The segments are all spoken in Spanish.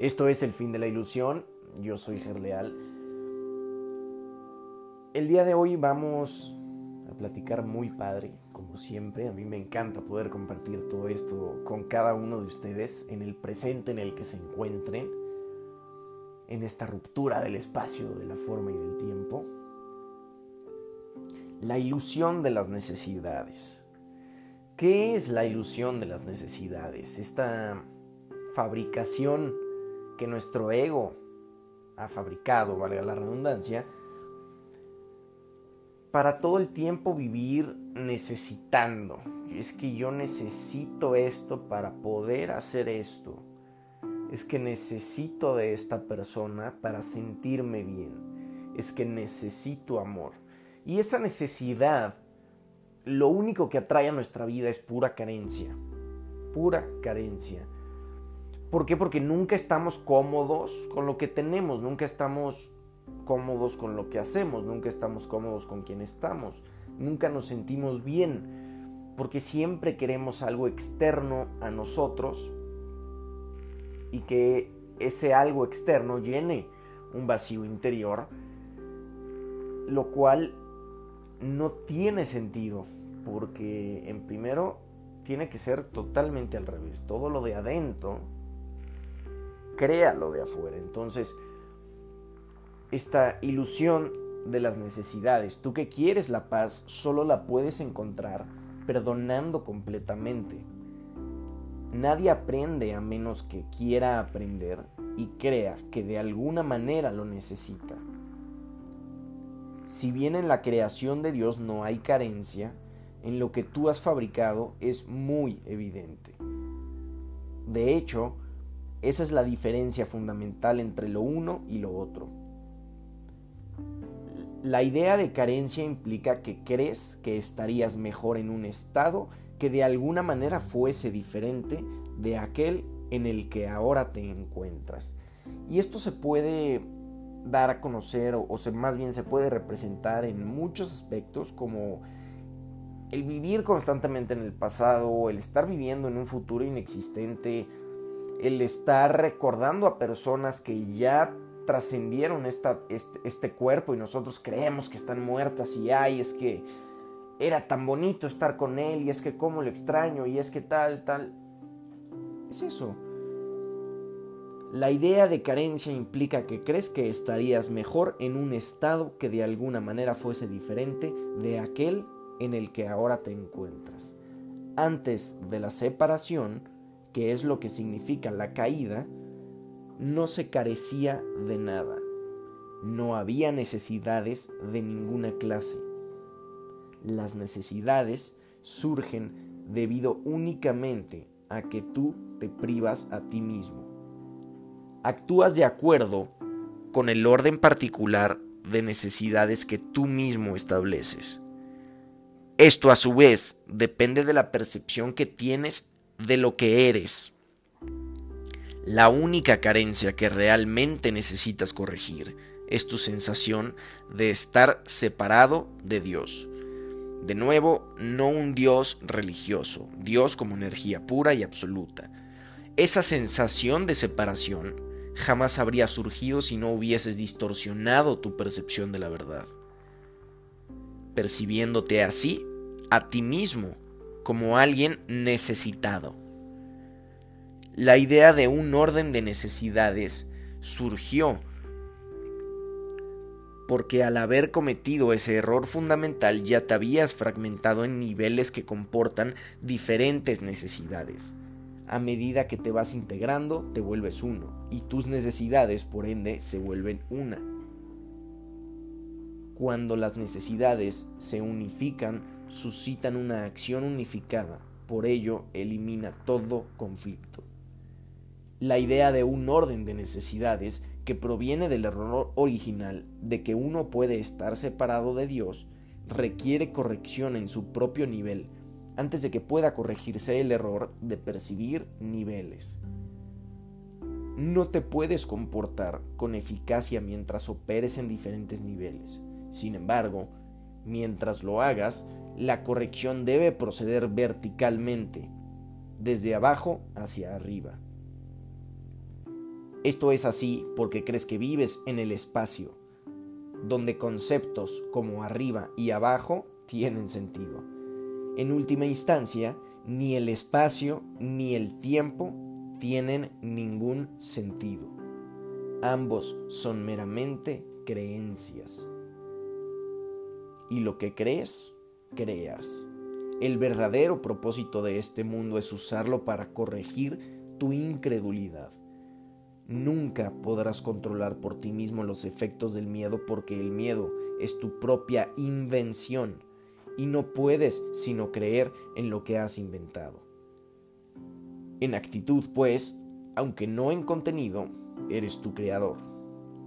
Esto es El fin de la ilusión. Yo soy Gerleal. El día de hoy vamos a platicar muy padre, como siempre. A mí me encanta poder compartir todo esto con cada uno de ustedes en el presente en el que se encuentren, en esta ruptura del espacio, de la forma y del tiempo. La ilusión de las necesidades. ¿Qué es la ilusión de las necesidades? Esta fabricación que nuestro ego ha fabricado, valga la redundancia, para todo el tiempo vivir necesitando. Es que yo necesito esto para poder hacer esto. Es que necesito de esta persona para sentirme bien. Es que necesito amor. Y esa necesidad, lo único que atrae a nuestra vida es pura carencia. Pura carencia. ¿Por qué? Porque nunca estamos cómodos con lo que tenemos, nunca estamos cómodos con lo que hacemos, nunca estamos cómodos con quien estamos, nunca nos sentimos bien, porque siempre queremos algo externo a nosotros y que ese algo externo llene un vacío interior, lo cual no tiene sentido, porque en primero tiene que ser totalmente al revés, todo lo de adentro crea lo de afuera. Entonces, esta ilusión de las necesidades, tú que quieres la paz, solo la puedes encontrar perdonando completamente. Nadie aprende a menos que quiera aprender y crea que de alguna manera lo necesita. Si bien en la creación de Dios no hay carencia, en lo que tú has fabricado es muy evidente. De hecho, esa es la diferencia fundamental entre lo uno y lo otro. La idea de carencia implica que crees que estarías mejor en un estado que de alguna manera fuese diferente de aquel en el que ahora te encuentras. Y esto se puede dar a conocer o, más bien se puede representar en muchos aspectos como el vivir constantemente en el pasado, el estar viviendo en un futuro inexistente, el estar recordando a personas que ya trascendieron este, este, cuerpo y nosotros creemos que están muertas y ay, es que era tan bonito estar con él y es que cómo lo extraño y es que tal, tal. Es eso. La idea de carencia implica que crees que estarías mejor en un estado que de alguna manera fuese diferente de aquel en el que ahora te encuentras. Antes de la separación, que es lo que significa la caída, no se carecía de nada. No había necesidades de ninguna clase. Las necesidades surgen debido únicamente a que tú te privas a ti mismo. Actúas de acuerdo con el orden particular de necesidades que tú mismo estableces. Esto a su vez depende de la percepción que tienes de lo que eres. La única carencia que realmente necesitas corregir es tu sensación de estar separado de Dios. De nuevo, no un Dios religioso, Dios como energía pura y absoluta. Esa sensación de separación jamás habría surgido si no hubieses distorsionado tu percepción de la verdad. Percibiéndote así, a ti mismo, como alguien necesitado. La idea de un orden de necesidades surgió porque al haber cometido ese error fundamental ya te habías fragmentado en niveles que comportan diferentes necesidades. A medida que te vas integrando, te vuelves uno, y tus necesidades, por ende, se vuelven una. Cuando las necesidades se unifican, suscitan una acción unificada, por ello elimina todo conflicto. La idea de un orden de necesidades que proviene del error original de que uno puede estar separado de Dios requiere corrección en su propio nivel antes de que pueda corregirse el error de percibir niveles. No te puedes comportar con eficacia mientras operes en diferentes niveles. Sin embargo, mientras lo hagas, la corrección debe proceder verticalmente, desde abajo hacia arriba. Esto es así porque crees que vives en el espacio, donde conceptos como arriba y abajo tienen sentido. En última instancia, ni el espacio ni el tiempo tienen ningún sentido. Ambos son meramente creencias. Y lo que crees, creas. El verdadero propósito de este mundo es usarlo para corregir tu incredulidad. Nunca podrás controlar por ti mismo los efectos del miedo porque el miedo es tu propia invención y no puedes sino creer en lo que has inventado. En actitud, pues, aunque no en contenido, eres tu creador,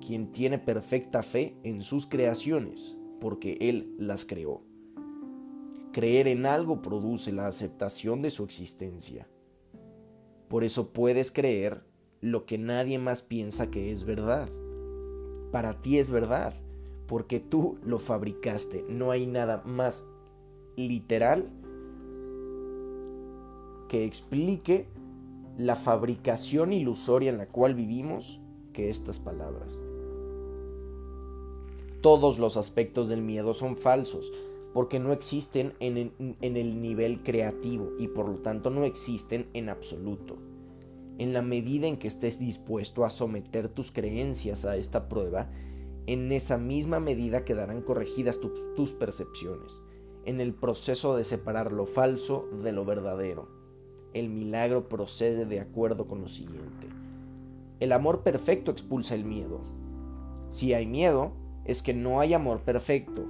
quien tiene perfecta fe en sus creaciones, porque Él las creó. Creer en algo produce la aceptación de su existencia. Por eso puedes creer lo que nadie más piensa que es verdad. Para ti es verdad, porque tú lo fabricaste. No hay nada más literal que explique la fabricación ilusoria en la cual vivimos que estas palabras. Todos los aspectos del miedo son falsos, porque no existen en el, nivel creativo y por lo tanto no existen en absoluto. En la medida en que estés dispuesto a someter tus creencias a esta prueba, en esa misma medida quedarán corregidas tus percepciones, en el proceso de separar lo falso de lo verdadero. El milagro procede de acuerdo con lo siguiente. El amor perfecto expulsa el miedo. Si hay miedo, es que no hay amor perfecto,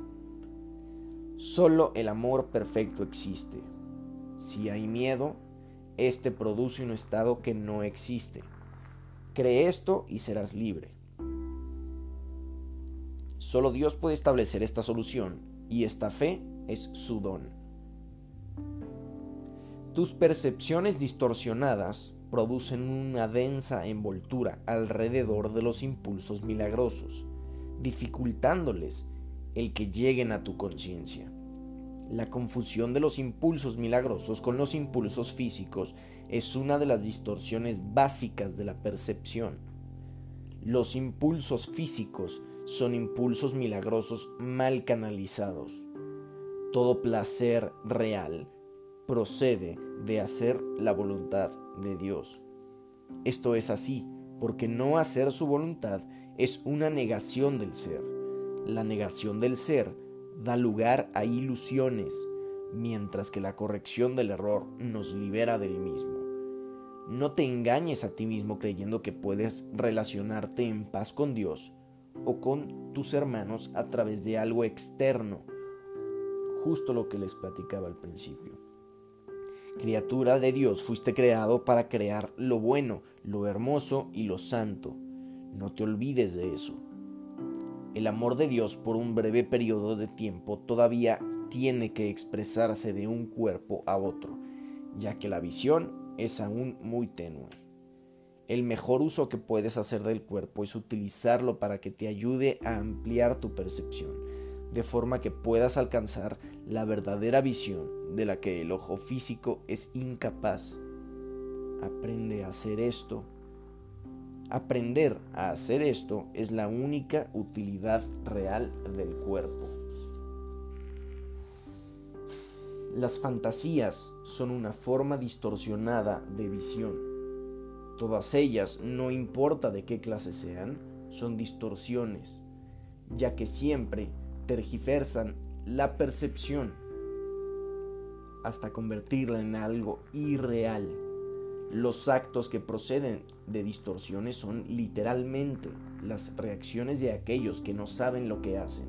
Solo el amor perfecto existe. Si hay miedo, este produce un estado que no existe. Cree esto y serás libre. Solo Dios puede establecer esta solución y esta fe es su don. Tus percepciones distorsionadas producen una densa envoltura alrededor de los impulsos milagrosos, dificultándoles el que lleguen a tu conciencia. La confusión de los impulsos milagrosos con los impulsos físicos es una de las distorsiones básicas de la percepción. Los impulsos físicos son impulsos milagrosos mal canalizados. Todo placer real procede de hacer la voluntad de Dios. Esto es así porque no hacer su voluntad es una negación del ser la negación del ser da lugar a ilusiones, mientras que la corrección del error nos libera del mismo. No te engañes a ti mismo creyendo que puedes relacionarte en paz con Dios o con tus hermanos a través de algo externo, justo lo que les platicaba al principio. Criatura de Dios, fuiste creado para crear lo bueno, lo hermoso y lo santo. No te olvides de eso el amor de Dios por un breve periodo de tiempo todavía tiene que expresarse de un cuerpo a otro, ya que la visión es aún muy tenue. El mejor uso que puedes hacer del cuerpo es utilizarlo para que te ayude a ampliar tu percepción, de forma que puedas alcanzar la verdadera visión de la que el ojo físico es incapaz. Aprende a hacer esto Aprender a hacer esto es la única utilidad real del cuerpo. Las fantasías son una forma distorsionada de visión. Todas ellas, no importa de qué clase sean, son distorsiones, ya que siempre tergiversan la percepción hasta convertirla en algo irreal. Los actos que proceden de distorsiones son literalmente las reacciones de aquellos que no saben lo que hacen.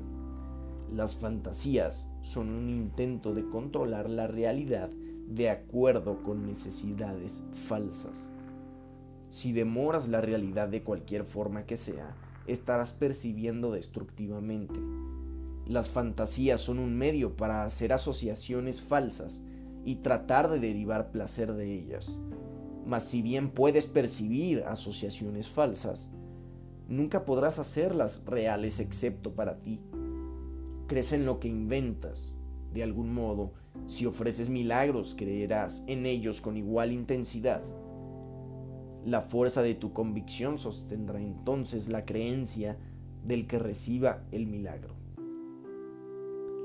Las fantasías son un intento de controlar la realidad de acuerdo con necesidades falsas. Si demoras la realidad de cualquier forma que sea, estarás percibiendo destructivamente. Las fantasías son un medio para hacer asociaciones falsas y tratar de derivar placer de ellas. Mas si bien puedes percibir asociaciones falsas, nunca podrás hacerlas reales excepto para ti. Crees en lo que inventas. De algún modo, si ofreces milagros, creerás en ellos con igual intensidad. La fuerza de tu convicción sostendrá entonces la creencia del que reciba el milagro.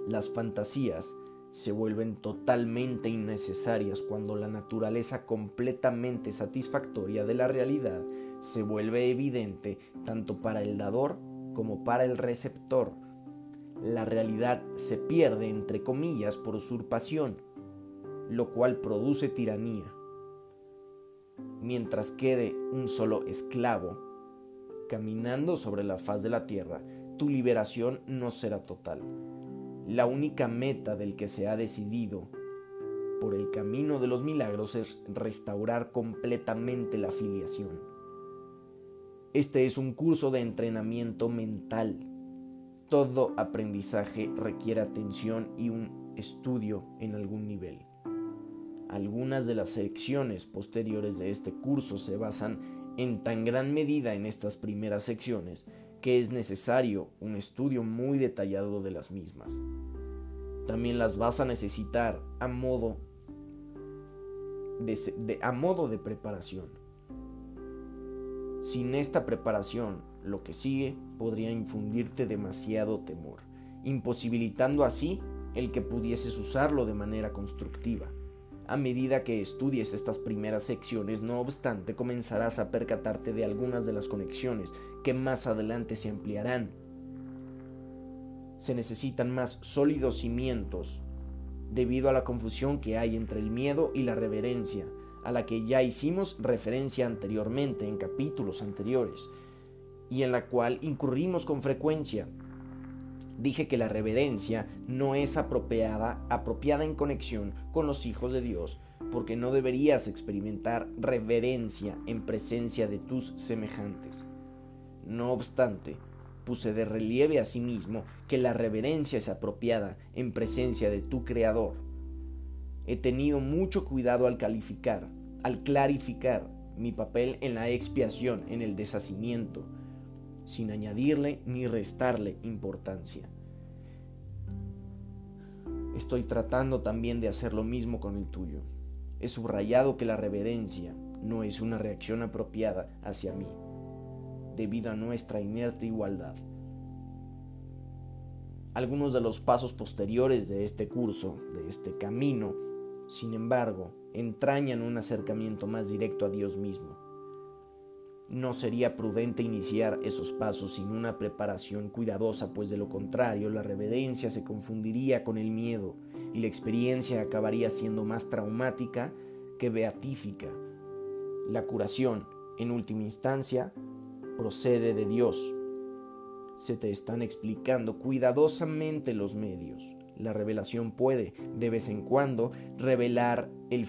Las fantasías se vuelven totalmente innecesarias cuando la naturaleza completamente satisfactoria de la realidad se vuelve evidente tanto para el dador como para el receptor. La realidad se pierde, entre comillas, por usurpación, lo cual produce tiranía. Mientras quede un solo esclavo caminando sobre la faz de la tierra, tu liberación no será total la única meta del que se ha decidido por el camino de los milagros es restaurar completamente la filiación. Este es un curso de entrenamiento mental. Todo aprendizaje requiere atención y un estudio en algún nivel. Algunas de las secciones posteriores de este curso se basan en tan gran medida en estas primeras secciones que es necesario un estudio muy detallado de las mismas. También las vas a necesitar a modo de, a modo de preparación. Sin esta preparación, lo que sigue podría infundirte demasiado temor, imposibilitando así el que pudieses usarlo de manera constructiva. A medida que estudies estas primeras secciones, no obstante, comenzarás a percatarte de algunas de las conexiones que más adelante se ampliarán. Se necesitan más sólidos cimientos debido a la confusión que hay entre el miedo y la reverencia, a la que ya hicimos referencia anteriormente en capítulos anteriores, y en la cual incurrimos con frecuencia dije que la reverencia no es apropiada, apropiada en conexión con los hijos de Dios, porque no deberías experimentar reverencia en presencia de tus semejantes. No obstante, puse de relieve a sí mismo que la reverencia es apropiada en presencia de tu Creador. He tenido mucho cuidado al calificar, al clarificar mi papel en la expiación, en el deshacimiento, sin añadirle ni restarle importancia. Estoy tratando también de hacer lo mismo con el tuyo. He subrayado que la reverencia no es una reacción apropiada hacia mí, debido a nuestra inerte igualdad. Algunos de los pasos posteriores de este curso, de este camino, sin embargo, entrañan un acercamiento más directo a Dios mismo no sería prudente iniciar esos pasos sin una preparación cuidadosa, pues de lo contrario la reverencia se confundiría con el miedo y la experiencia acabaría siendo más traumática que beatífica. La curación, en última instancia, procede de Dios. Se te están explicando cuidadosamente los medios. La revelación puede, de vez en cuando, revelar el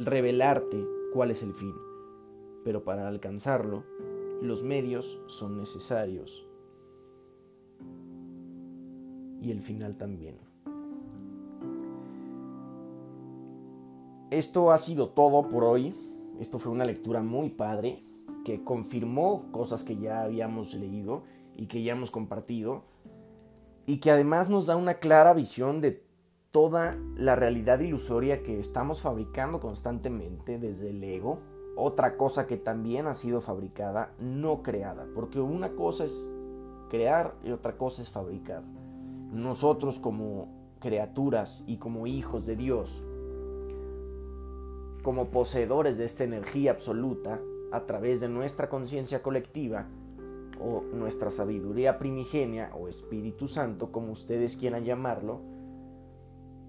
revelarte cuál es el fin pero para alcanzarlo, los medios son necesarios. Y el final también. Esto ha sido todo por hoy. Esto fue una lectura muy padre que confirmó cosas que ya habíamos leído y que ya hemos compartido y que además nos da una clara visión de toda la realidad ilusoria que estamos fabricando constantemente desde el ego, otra cosa que también ha sido fabricada, no creada, porque una cosa es crear y otra cosa es fabricar. Nosotros como criaturas y como hijos de Dios, como poseedores de esta energía absoluta, a través de nuestra conciencia colectiva, o nuestra sabiduría primigenia, o Espíritu Santo, como ustedes quieran llamarlo,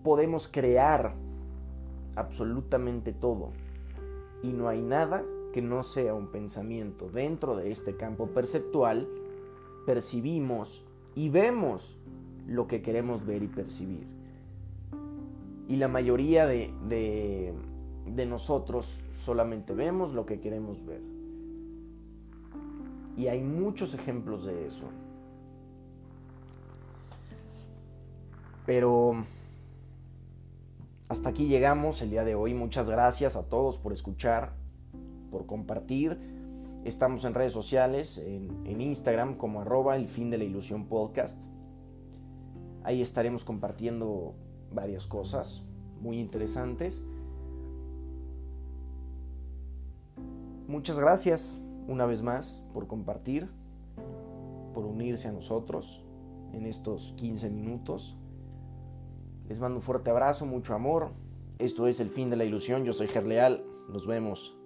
podemos crear absolutamente todo y no hay nada que no sea un pensamiento. Dentro de este campo perceptual percibimos y vemos lo que queremos ver y percibir. Y la mayoría de, de, nosotros solamente vemos lo que queremos ver. Y hay muchos ejemplos de eso. Pero hasta aquí llegamos el día de hoy. Muchas gracias a todos por escuchar, por compartir. Estamos en redes sociales, en, Instagram como arroba el fin de la ilusión podcast. Ahí estaremos compartiendo varias cosas muy interesantes. muchas gracias una vez más por compartir, por unirse a nosotros en estos 15 minutos. Les mando un fuerte abrazo, mucho amor. Esto es El fin de la ilusión. Yo soy Gerleal. Nos vemos.